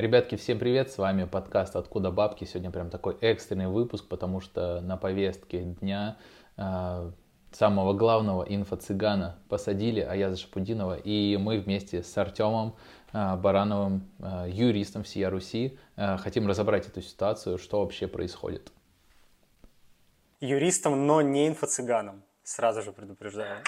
Ребятки, всем привет, с вами подкаст «Откуда бабки». Сегодня прям такой экстренный выпуск, потому что на повестке дня э, самого главного инфо-цыгана посадили Аяза Шапудинова, и мы вместе с Артемом э, Барановым, э, юристом всей Руси, э, хотим разобрать эту ситуацию, что вообще происходит. Юристом, но не инфо-цыганом, сразу же предупреждаю.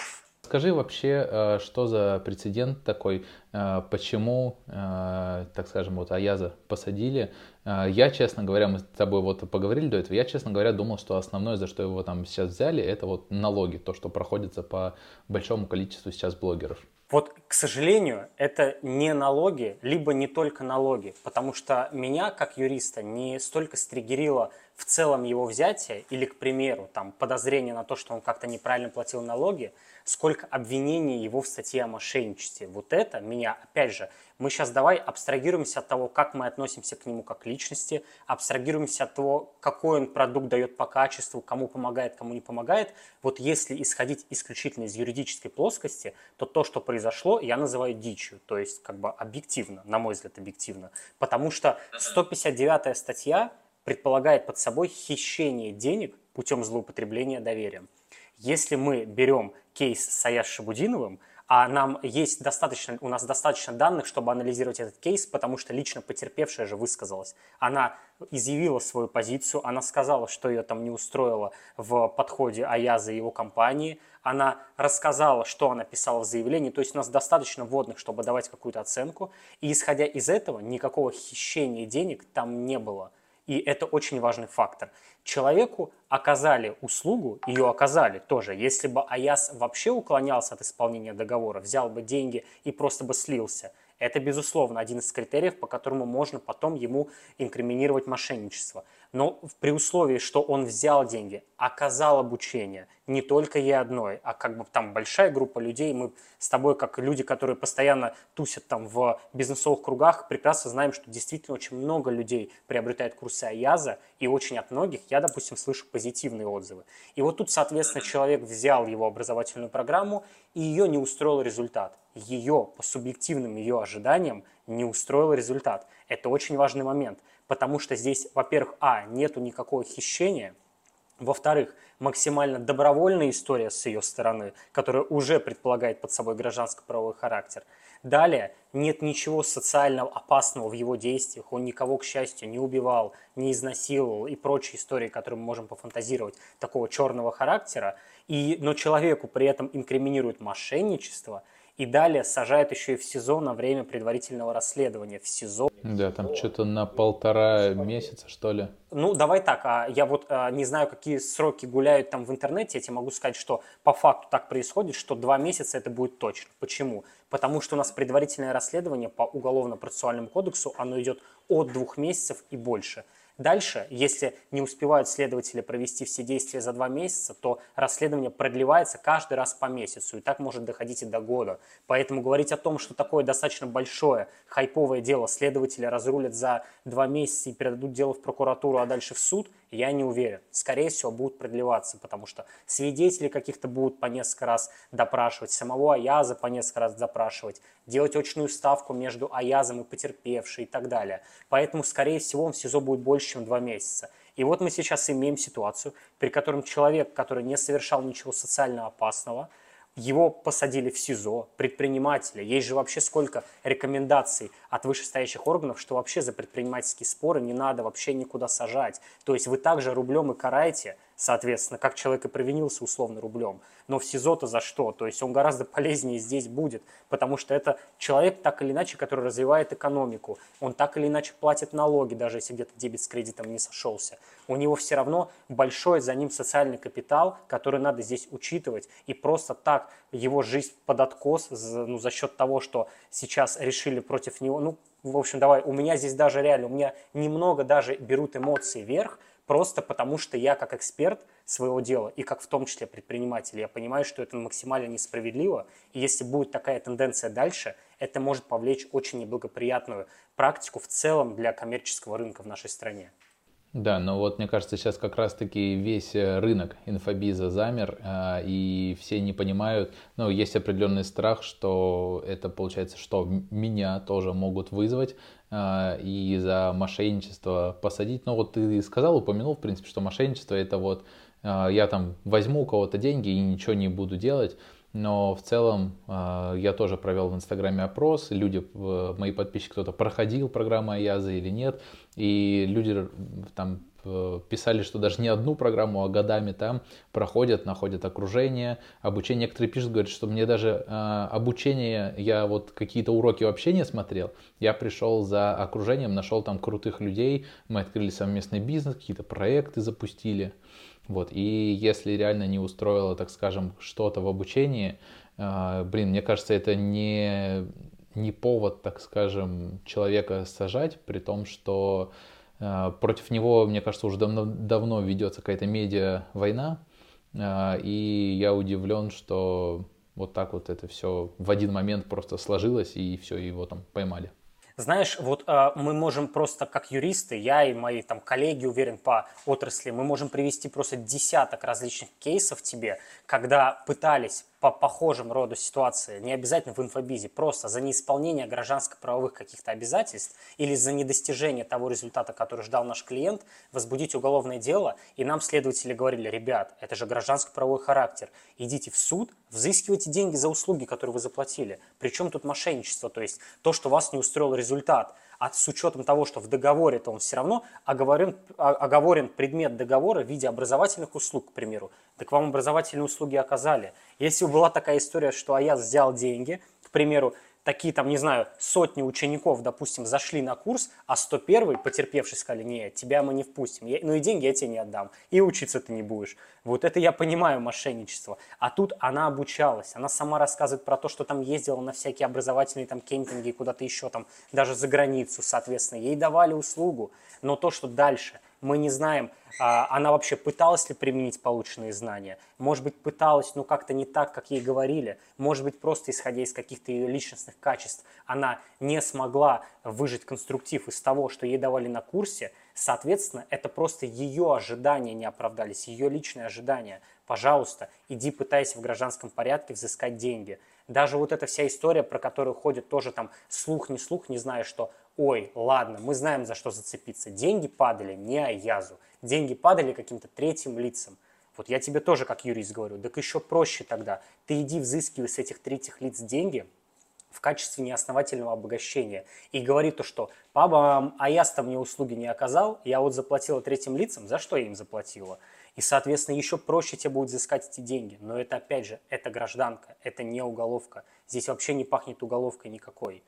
Скажи вообще, э, что за прецедент такой, э, почему, э, так скажем, вот Аяза посадили. Я, честно говоря, мы с тобой вот поговорили до этого, я, честно говоря, думал, что основное, за что его там сейчас взяли, это вот налоги, то, что проходится по большому количеству сейчас блогеров. Вот, к сожалению, это не налоги, либо не только налоги, потому что меня, как юриста, не столько стригерило в целом его взятие или, к примеру, там, подозрение на то, что он как-то неправильно платил налоги, сколько обвинений его в статье о мошенничестве. Вот это меня, опять же, мы сейчас давай абстрагируемся от того, как мы относимся к нему как личности, абстрагируемся от того, какой он продукт дает по качеству, кому помогает, кому не помогает. Вот если исходить исключительно из юридической плоскости, то то, что произошло, я называю дичью, то есть как бы объективно, на мой взгляд, объективно. Потому что 159 статья предполагает под собой хищение денег путем злоупотребления доверием. Если мы берем кейс с Аяс Шабудиновым, а нам есть достаточно, у нас достаточно данных, чтобы анализировать этот кейс, потому что лично потерпевшая же высказалась. Она изъявила свою позицию, она сказала, что ее там не устроило в подходе Аяза и его компании, она рассказала, что она писала в заявлении, то есть у нас достаточно вводных, чтобы давать какую-то оценку, и исходя из этого никакого хищения денег там не было – и это очень важный фактор. Человеку оказали услугу, ее оказали тоже. Если бы Аяс вообще уклонялся от исполнения договора, взял бы деньги и просто бы слился, это, безусловно, один из критериев, по которому можно потом ему инкриминировать мошенничество. Но при условии, что он взял деньги, оказал обучение, не только ей одной, а как бы там большая группа людей, мы с тобой, как люди, которые постоянно тусят там в бизнесовых кругах, прекрасно знаем, что действительно очень много людей приобретают курсы Аяза, и очень от многих я, допустим, слышу позитивные отзывы. И вот тут, соответственно, человек взял его образовательную программу, и ее не устроил результат. Ее, по субъективным ее ожиданиям, не устроил результат. Это очень важный момент, потому что здесь, во-первых, а, нету никакого хищения, во-вторых, максимально добровольная история с ее стороны, которая уже предполагает под собой гражданско-правовой характер. Далее, нет ничего социально опасного в его действиях, он никого, к счастью, не убивал, не изнасиловал и прочие истории, которые мы можем пофантазировать, такого черного характера. И, но человеку при этом инкриминирует мошенничество – и далее сажают еще и в СИЗО на время предварительного расследования. В СИЗО. Да, там что-то на полтора месяца, что ли. Ну, давай так, а я вот а, не знаю, какие сроки гуляют там в интернете, я тебе могу сказать, что по факту так происходит, что два месяца это будет точно. Почему? Потому что у нас предварительное расследование по Уголовно-процессуальному кодексу, оно идет от двух месяцев и больше. Дальше, если не успевают следователи провести все действия за два месяца, то расследование продлевается каждый раз по месяцу, и так может доходить и до года. Поэтому говорить о том, что такое достаточно большое, хайповое дело следователи разрулят за два месяца и передадут дело в прокуратуру, а дальше в суд – я не уверен. Скорее всего, будут продлеваться, потому что свидетелей каких-то будут по несколько раз допрашивать, самого Аяза по несколько раз допрашивать, делать очную ставку между Аязом и потерпевшей и так далее. Поэтому, скорее всего, он в СИЗО будет больше, чем два месяца. И вот мы сейчас имеем ситуацию, при котором человек, который не совершал ничего социально опасного, его посадили в СИЗО, предпринимателя. Есть же вообще сколько рекомендаций от вышестоящих органов, что вообще за предпринимательские споры не надо вообще никуда сажать. То есть вы также рублем и караете, соответственно, как человек и провинился условно рублем. Но в СИЗО-то за что? То есть он гораздо полезнее здесь будет, потому что это человек так или иначе, который развивает экономику. Он так или иначе платит налоги, даже если где-то дебет с кредитом не сошелся. У него все равно большой за ним социальный капитал, который надо здесь учитывать. И просто так его жизнь под откос ну, за счет того, что сейчас решили против него, ну, в общем, давай, у меня здесь даже реально, у меня немного даже берут эмоции вверх, просто потому что я как эксперт своего дела и как в том числе предприниматель, я понимаю, что это максимально несправедливо, и если будет такая тенденция дальше, это может повлечь очень неблагоприятную практику в целом для коммерческого рынка в нашей стране. Да, но вот мне кажется, сейчас как раз-таки весь э, рынок инфобиза замер, а, и все не понимают, ну, есть определенный страх, что это получается, что меня тоже могут вызвать а, и за мошенничество посадить. Но вот ты сказал, упомянул, в принципе, что мошенничество это вот а, я там возьму у кого-то деньги и ничего не буду делать. Но в целом я тоже провел в Инстаграме опрос, люди, мои подписчики, кто-то проходил программу Аяза или нет, и люди там писали, что даже не одну программу, а годами там проходят, находят окружение, обучение. Некоторые пишут, говорят, что мне даже э, обучение, я вот какие-то уроки вообще не смотрел. Я пришел за окружением, нашел там крутых людей, мы открыли совместный бизнес, какие-то проекты запустили. Вот. И если реально не устроило, так скажем, что-то в обучении, э, блин, мне кажется, это не, не повод, так скажем, человека сажать, при том, что Э, против него, мне кажется, уже давно, давно ведется какая-то медиа-война, э, и я удивлен, что вот так вот это все в один момент просто сложилось, и все, его там поймали. Знаешь, вот э, мы можем просто как юристы, я и мои там коллеги, уверен, по отрасли, мы можем привести просто десяток различных кейсов тебе, когда пытались по похожим роду ситуации, не обязательно в инфобизе, просто за неисполнение гражданско-правовых каких-то обязательств или за недостижение того результата, который ждал наш клиент, возбудить уголовное дело, и нам следователи говорили, ребят, это же гражданско-правовой характер, идите в суд, взыскивайте деньги за услуги, которые вы заплатили. Причем тут мошенничество, то есть то, что вас не устроил результат, а с учетом того, что в договоре-то он все равно оговорен, оговорен предмет договора в виде образовательных услуг, к примеру, так вам образовательные услуги оказали. Если была такая история, что Аяз взял деньги, к примеру, такие там, не знаю, сотни учеников, допустим, зашли на курс, а 101 потерпевший сказали, нет, тебя мы не впустим, я, ну и деньги я тебе не отдам, и учиться ты не будешь. Вот это я понимаю мошенничество. А тут она обучалась, она сама рассказывает про то, что там ездила на всякие образовательные там кемпинги, куда-то еще там, даже за границу, соответственно, ей давали услугу. Но то, что дальше – мы не знаем, а, она вообще пыталась ли применить полученные знания. Может быть, пыталась, но как-то не так, как ей говорили. Может быть, просто исходя из каких-то ее личностных качеств, она не смогла выжить конструктив из того, что ей давали на курсе. Соответственно, это просто ее ожидания не оправдались, ее личные ожидания. Пожалуйста, иди пытайся в гражданском порядке взыскать деньги. Даже вот эта вся история, про которую ходит тоже там слух, не слух, не знаю что, ой, ладно, мы знаем, за что зацепиться. Деньги падали не Аязу, деньги падали каким-то третьим лицам. Вот я тебе тоже как юрист говорю, так еще проще тогда. Ты иди взыскивай с этих третьих лиц деньги в качестве неосновательного обогащения. И говори то, что папа Аяз-то мне услуги не оказал, я вот заплатила третьим лицам, за что я им заплатила? И, соответственно, еще проще тебе будет взыскать эти деньги. Но это, опять же, это гражданка, это не уголовка. Здесь вообще не пахнет уголовкой никакой.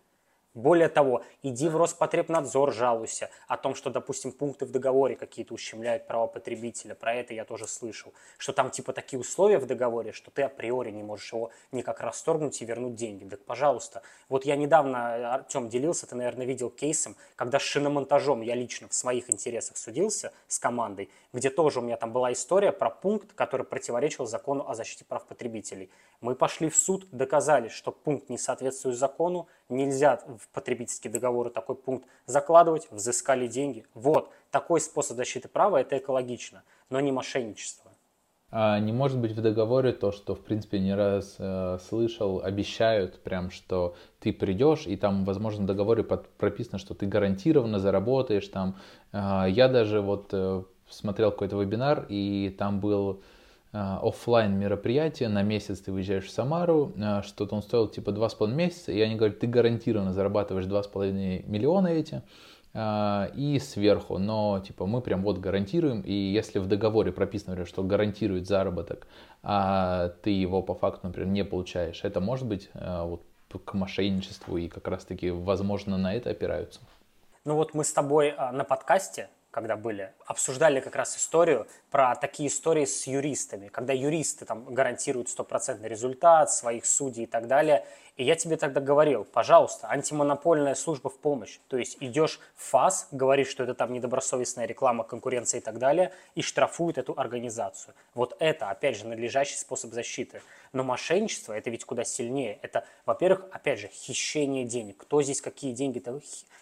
Более того, иди в Роспотребнадзор, жалуйся о том, что, допустим, пункты в договоре какие-то ущемляют права потребителя. Про это я тоже слышал. Что там типа такие условия в договоре, что ты априори не можешь его никак расторгнуть и вернуть деньги. Так, пожалуйста. Вот я недавно, Артем делился, ты, наверное, видел кейсом, когда с шиномонтажом я лично в своих интересах судился с командой, где тоже у меня там была история про пункт, который противоречил закону о защите прав потребителей. Мы пошли в суд, доказали, что пункт не соответствует закону, нельзя в потребительские договоры такой пункт закладывать, взыскали деньги. Вот, такой способ защиты права – это экологично, но не мошенничество. А не может быть в договоре то, что, в принципе, не раз э, слышал, обещают прям, что ты придешь, и там, возможно, в договоре под, прописано, что ты гарантированно заработаешь там. Э, я даже вот э, смотрел какой-то вебинар, и там был офлайн мероприятие, на месяц ты выезжаешь в Самару, э, что-то он стоил типа 2,5 месяца, и они говорят, ты гарантированно зарабатываешь 2,5 миллиона эти, э, и сверху, но типа мы прям вот гарантируем, и если в договоре прописано, например, что гарантирует заработок, а ты его по факту, например, не получаешь, это может быть вот к мошенничеству и как раз-таки, возможно, на это опираются. Ну вот мы с тобой на подкасте когда были, обсуждали как раз историю про такие истории с юристами, когда юристы там гарантируют стопроцентный результат своих судей и так далее. И я тебе тогда говорил, пожалуйста, антимонопольная служба в помощь. То есть идешь в ФАС, говоришь, что это там недобросовестная реклама, конкуренция и так далее, и штрафуют эту организацию. Вот это, опять же, надлежащий способ защиты. Но мошенничество, это ведь куда сильнее. Это, во-первых, опять же, хищение денег. Кто здесь какие деньги-то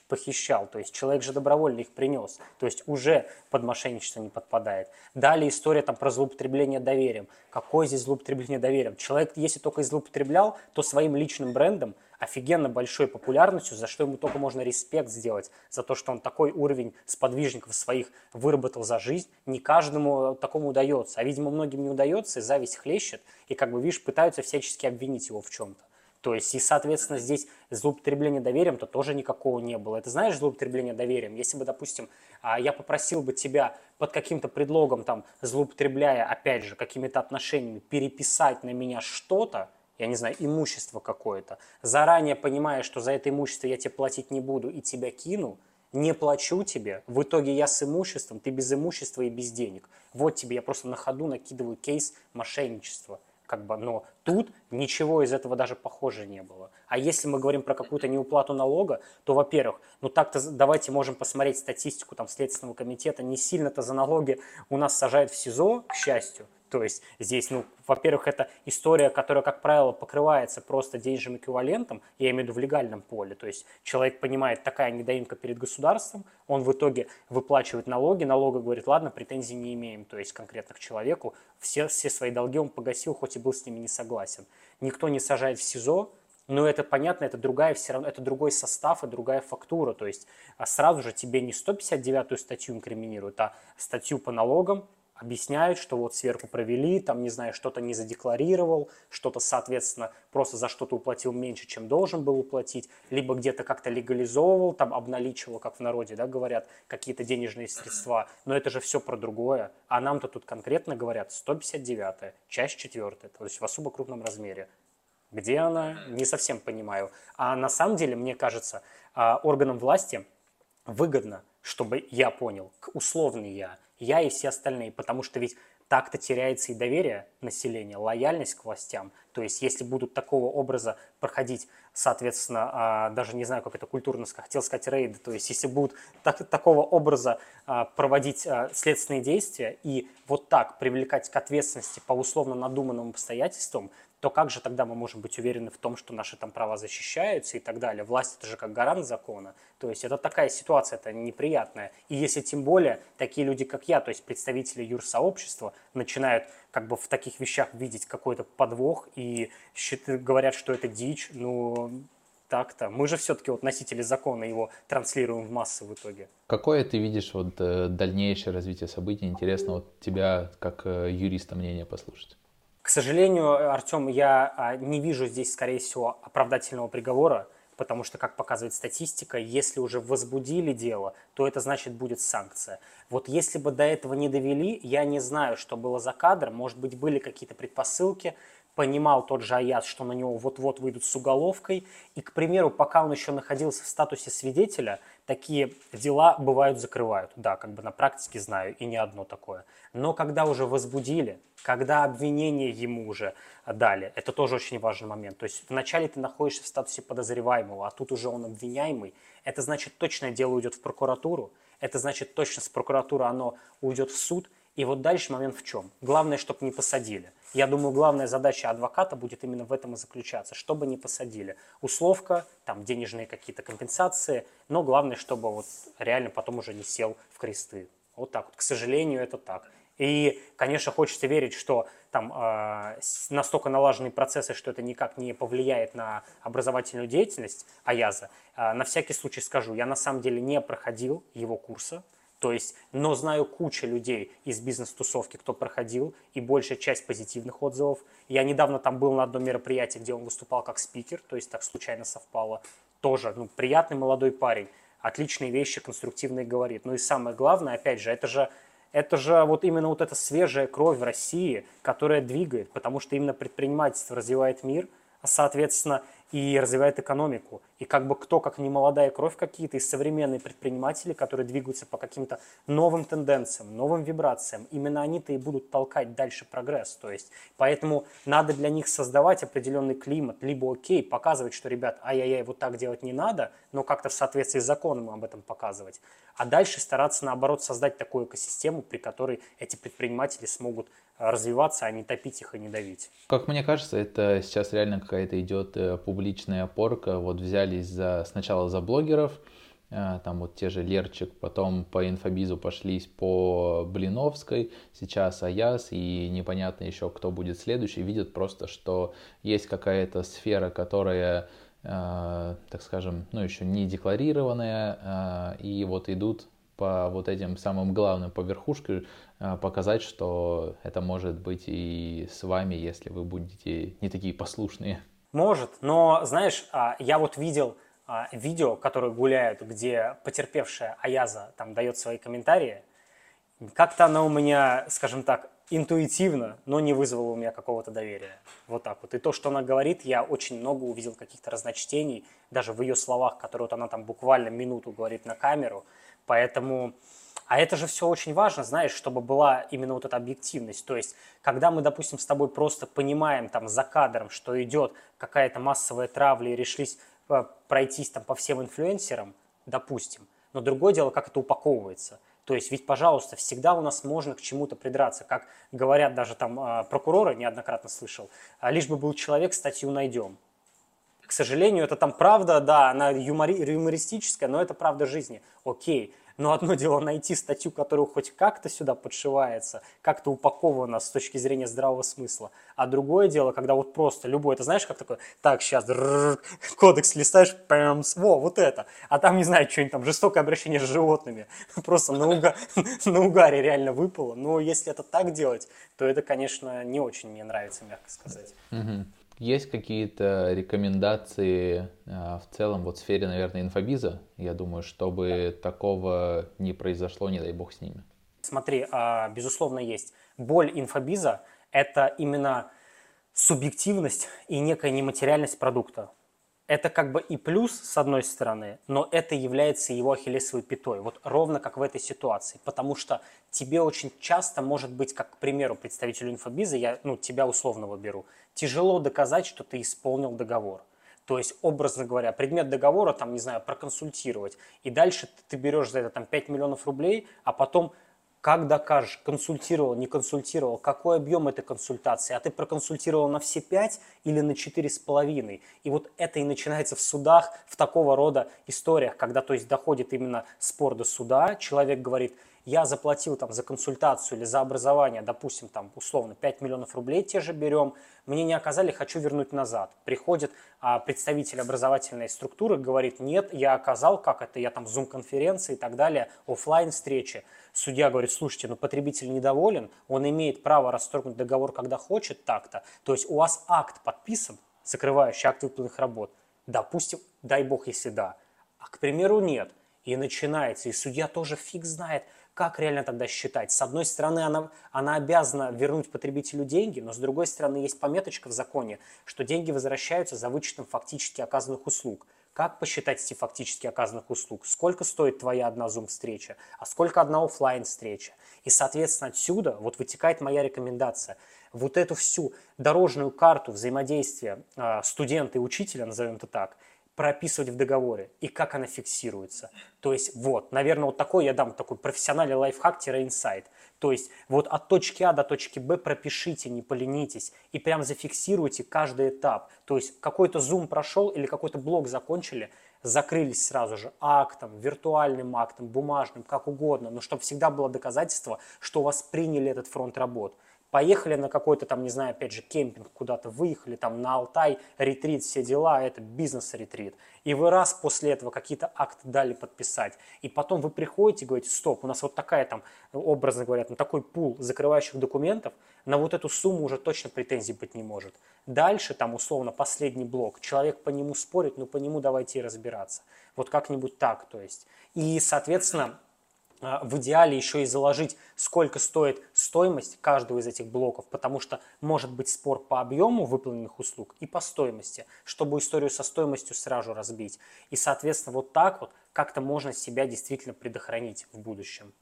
похищал? То есть человек же добровольно их принес. То есть уже под мошенничество не подпадает. Далее история там про злоупотребление доверием. Какое здесь злоупотребление доверием? Человек, если только злоупотреблял, то своим личным брендом, офигенно большой популярностью, за что ему только можно респект сделать, за то, что он такой уровень сподвижников своих выработал за жизнь. Не каждому такому удается, а, видимо, многим не удается, и зависть хлещет, и, как бы, видишь, пытаются всячески обвинить его в чем-то. То есть, и, соответственно, здесь злоупотребление доверием, то тоже никакого не было. Это знаешь злоупотребление доверием? Если бы, допустим, а, я попросил бы тебя под каким-то предлогом, там, злоупотребляя, опять же, какими-то отношениями, переписать на меня что-то, я не знаю, имущество какое-то, заранее понимая, что за это имущество я тебе платить не буду и тебя кину, не плачу тебе, в итоге я с имуществом, ты без имущества и без денег. Вот тебе я просто на ходу накидываю кейс мошенничества – как бы, но тут ничего из этого даже похоже не было. А если мы говорим про какую-то неуплату налога, то, во-первых, ну так-то давайте можем посмотреть статистику там Следственного комитета, не сильно-то за налоги у нас сажают в СИЗО, к счастью, то есть здесь, ну, во-первых, это история, которая, как правило, покрывается просто денежным эквивалентом, я имею в виду в легальном поле. То есть человек понимает, такая недоимка перед государством, он в итоге выплачивает налоги, налога говорит, ладно, претензий не имеем, то есть конкретно к человеку, все, все свои долги он погасил, хоть и был с ними не согласен. Никто не сажает в СИЗО, но это понятно, это другая все равно, это другой состав и другая фактура. То есть а сразу же тебе не 159-ю статью инкриминируют, а статью по налогам, объясняют, что вот сверху провели, там, не знаю, что-то не задекларировал, что-то, соответственно, просто за что-то уплатил меньше, чем должен был уплатить, либо где-то как-то легализовывал, там, обналичивал, как в народе, да, говорят, какие-то денежные средства, но это же все про другое, а нам-то тут конкретно говорят 159 часть 4 то есть в особо крупном размере. Где она, не совсем понимаю. А на самом деле, мне кажется, а, органам власти выгодно, чтобы я понял, условный я, я и все остальные, потому что ведь так-то теряется и доверие населения, лояльность к властям. То есть, если будут такого образа проходить, соответственно, а, даже не знаю, как это культурно хотел сказать рейды, то есть, если будут так, такого образа а, проводить а, следственные действия и вот так привлекать к ответственности по условно надуманным обстоятельствам, то как же тогда мы можем быть уверены в том, что наши там права защищаются и так далее? Власть это же как гарант закона. То есть это такая ситуация, это неприятная. И если тем более такие люди, как я, то есть представители юрсообщества, начинают как бы в таких вещах видеть какой-то подвох и говорят, что это дичь, ну так-то. Мы же все-таки вот носители закона его транслируем в массы в итоге. Какое ты видишь вот э, дальнейшее развитие событий? Интересно вот тебя как э, юриста мнение послушать. К сожалению, Артем, я а, не вижу здесь, скорее всего, оправдательного приговора, потому что, как показывает статистика, если уже возбудили дело, то это значит будет санкция. Вот если бы до этого не довели, я не знаю, что было за кадр, может быть, были какие-то предпосылки, понимал тот же Аяз, что на него вот-вот выйдут с уголовкой. И, к примеру, пока он еще находился в статусе свидетеля, такие дела бывают закрывают. Да, как бы на практике знаю, и не одно такое. Но когда уже возбудили, когда обвинение ему уже дали, это тоже очень важный момент. То есть вначале ты находишься в статусе подозреваемого, а тут уже он обвиняемый. Это значит, точно дело уйдет в прокуратуру, это значит, точно с прокуратуры оно уйдет в суд – и вот дальше момент в чем? Главное, чтобы не посадили. Я думаю, главная задача адвоката будет именно в этом и заключаться, чтобы не посадили. Условка, там денежные какие-то компенсации, но главное, чтобы вот реально потом уже не сел в кресты. Вот так вот. К сожалению, это так. И, конечно, хочется верить, что там э, настолько налаженные процессы, что это никак не повлияет на образовательную деятельность Аяза. Э, на всякий случай скажу, я на самом деле не проходил его курса, то есть, но знаю кучу людей из бизнес-тусовки, кто проходил, и большая часть позитивных отзывов. Я недавно там был на одном мероприятии, где он выступал как спикер, то есть так случайно совпало. Тоже, ну, приятный молодой парень, отличные вещи, конструктивные говорит. Ну и самое главное, опять же, это же это же вот именно вот эта свежая кровь в России, которая двигает, потому что именно предпринимательство развивает мир, а соответственно и развивает экономику. И как бы кто, как не молодая кровь какие-то, и современные предприниматели, которые двигаются по каким-то новым тенденциям, новым вибрациям, именно они-то и будут толкать дальше прогресс. То есть, поэтому надо для них создавать определенный климат, либо окей, показывать, что, ребят, ай-яй-яй, вот так делать не надо, но как-то в соответствии с законом об этом показывать. А дальше стараться, наоборот, создать такую экосистему, при которой эти предприниматели смогут развиваться, а не топить их и не давить. Как мне кажется, это сейчас реально какая-то идет э, публичная опорка. Вот взялись за, сначала за блогеров, э, там вот те же Лерчик, потом по инфобизу пошлись по Блиновской, сейчас Аяс и непонятно еще, кто будет следующий, видят просто, что есть какая-то сфера, которая э, так скажем, ну еще не декларированная, и вот идут по вот этим самым главным, по верхушке, э, показать, что это может быть и с вами, если вы будете не такие послушные. Может, но знаешь, а, я вот видел а, видео, которые гуляют, где потерпевшая Аяза там дает свои комментарии. Как-то она у меня, скажем так, интуитивно, но не вызвало у меня какого-то доверия. Вот так вот. И то, что она говорит, я очень много увидел каких-то разночтений, даже в ее словах, которые вот она там буквально минуту говорит на камеру – Поэтому, а это же все очень важно, знаешь, чтобы была именно вот эта объективность. То есть, когда мы, допустим, с тобой просто понимаем там за кадром, что идет какая-то массовая травля и решились э, пройтись там по всем инфлюенсерам, допустим, но другое дело, как это упаковывается. То есть, ведь, пожалуйста, всегда у нас можно к чему-то придраться. Как говорят даже там э, прокуроры, неоднократно слышал, «А лишь бы был человек, статью найдем. К сожалению, это там правда, да, она юмори, юмористическая, но это правда жизни. Окей. Но одно дело найти статью, которая хоть как-то сюда подшивается, как-то упакована с точки зрения здравого смысла. А другое дело, когда вот просто любой, это знаешь, как такое, так, сейчас кодекс листаешь, пэмс, во, вот это. А там, не знаю, что-нибудь там, жестокое обращение с животными. Просто на, уга, на угаре реально выпало. Но если это так делать, то это, конечно, не очень мне нравится, мягко сказать. Есть какие-то рекомендации а, в целом вот в сфере, наверное, инфобиза, я думаю, чтобы такого не произошло, не дай бог с ними? Смотри, а, безусловно, есть. Боль инфобиза – это именно субъективность и некая нематериальность продукта это как бы и плюс с одной стороны, но это является его ахиллесовой пятой, вот ровно как в этой ситуации, потому что тебе очень часто может быть, как к примеру представителю инфобиза, я ну, тебя условного беру, тяжело доказать, что ты исполнил договор. То есть, образно говоря, предмет договора, там, не знаю, проконсультировать, и дальше ты берешь за это там 5 миллионов рублей, а потом как докажешь, консультировал, не консультировал, какой объем этой консультации, а ты проконсультировал на все пять или на четыре с половиной. И вот это и начинается в судах, в такого рода историях, когда то есть доходит именно спор до суда, человек говорит, я заплатил там за консультацию или за образование, допустим, там условно 5 миллионов рублей те же берем, мне не оказали, хочу вернуть назад. Приходит а, представитель образовательной структуры, говорит, нет, я оказал, как это, я там зум-конференции и так далее, офлайн встречи судья говорит, слушайте, ну потребитель недоволен, он имеет право расторгнуть договор, когда хочет так-то. То есть у вас акт подписан, закрывающий акт выполненных работ. Допустим, дай бог, если да. А, к примеру, нет. И начинается, и судья тоже фиг знает, как реально тогда считать? С одной стороны, она, она обязана вернуть потребителю деньги, но с другой стороны, есть пометочка в законе, что деньги возвращаются за вычетом фактически оказанных услуг. Как посчитать эти фактически оказанных услуг? Сколько стоит твоя одна Zoom-встреча? А сколько одна офлайн встреча И, соответственно, отсюда вот вытекает моя рекомендация. Вот эту всю дорожную карту взаимодействия э, студента и учителя, назовем это так, прописывать в договоре и как она фиксируется. То есть вот, наверное, вот такой я дам такой профессиональный лайфхак-инсайт. То есть вот от точки А до точки Б пропишите, не поленитесь, и прям зафиксируйте каждый этап. То есть какой-то зум прошел или какой-то блок закончили, закрылись сразу же актом, виртуальным актом, бумажным, как угодно, но чтобы всегда было доказательство, что у вас приняли этот фронт работ поехали на какой-то там, не знаю, опять же, кемпинг куда-то, выехали там на Алтай, ретрит, все дела, это бизнес-ретрит. И вы раз после этого какие-то акты дали подписать. И потом вы приходите и говорите, стоп, у нас вот такая там, образно говоря, там такой пул закрывающих документов, на вот эту сумму уже точно претензий быть не может. Дальше там условно последний блок, человек по нему спорит, но по нему давайте и разбираться. Вот как-нибудь так, то есть. И, соответственно, в идеале еще и заложить, сколько стоит стоимость каждого из этих блоков, потому что может быть спор по объему выполненных услуг и по стоимости, чтобы историю со стоимостью сразу разбить. И, соответственно, вот так вот как-то можно себя действительно предохранить в будущем.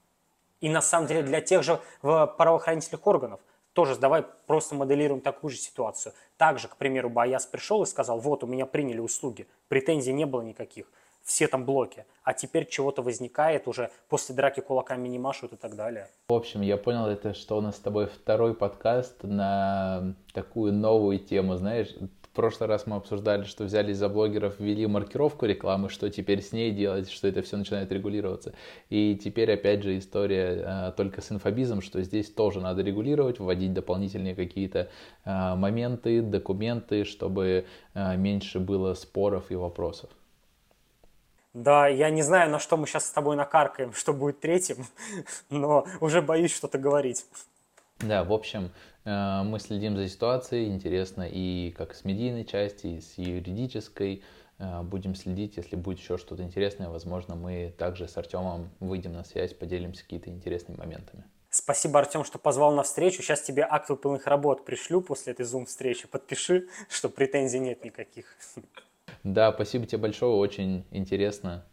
И на самом деле для тех же правоохранительных органов тоже давай просто моделируем такую же ситуацию. Также, к примеру, Бояс пришел и сказал, вот, у меня приняли услуги, претензий не было никаких все там блоки, а теперь чего-то возникает уже после драки кулаками не машут и так далее. В общем, я понял это, что у нас с тобой второй подкаст на такую новую тему, знаешь, в прошлый раз мы обсуждали, что взялись за блогеров, ввели маркировку рекламы, что теперь с ней делать, что это все начинает регулироваться. И теперь опять же история а, только с инфобизом, что здесь тоже надо регулировать, вводить дополнительные какие-то а, моменты, документы, чтобы а, меньше было споров и вопросов. Да, я не знаю, на что мы сейчас с тобой накаркаем, что будет третьим, но уже боюсь что-то говорить. Да, в общем, э, мы следим за ситуацией, интересно и как с медийной части, и с юридической. Э, будем следить, если будет еще что-то интересное, возможно, мы также с Артемом выйдем на связь, поделимся какими-то интересными моментами. Спасибо, Артем, что позвал на встречу. Сейчас тебе акт выполненных работ пришлю после этой зум-встречи. Подпиши, что претензий нет никаких. Да, спасибо тебе большое, очень интересно.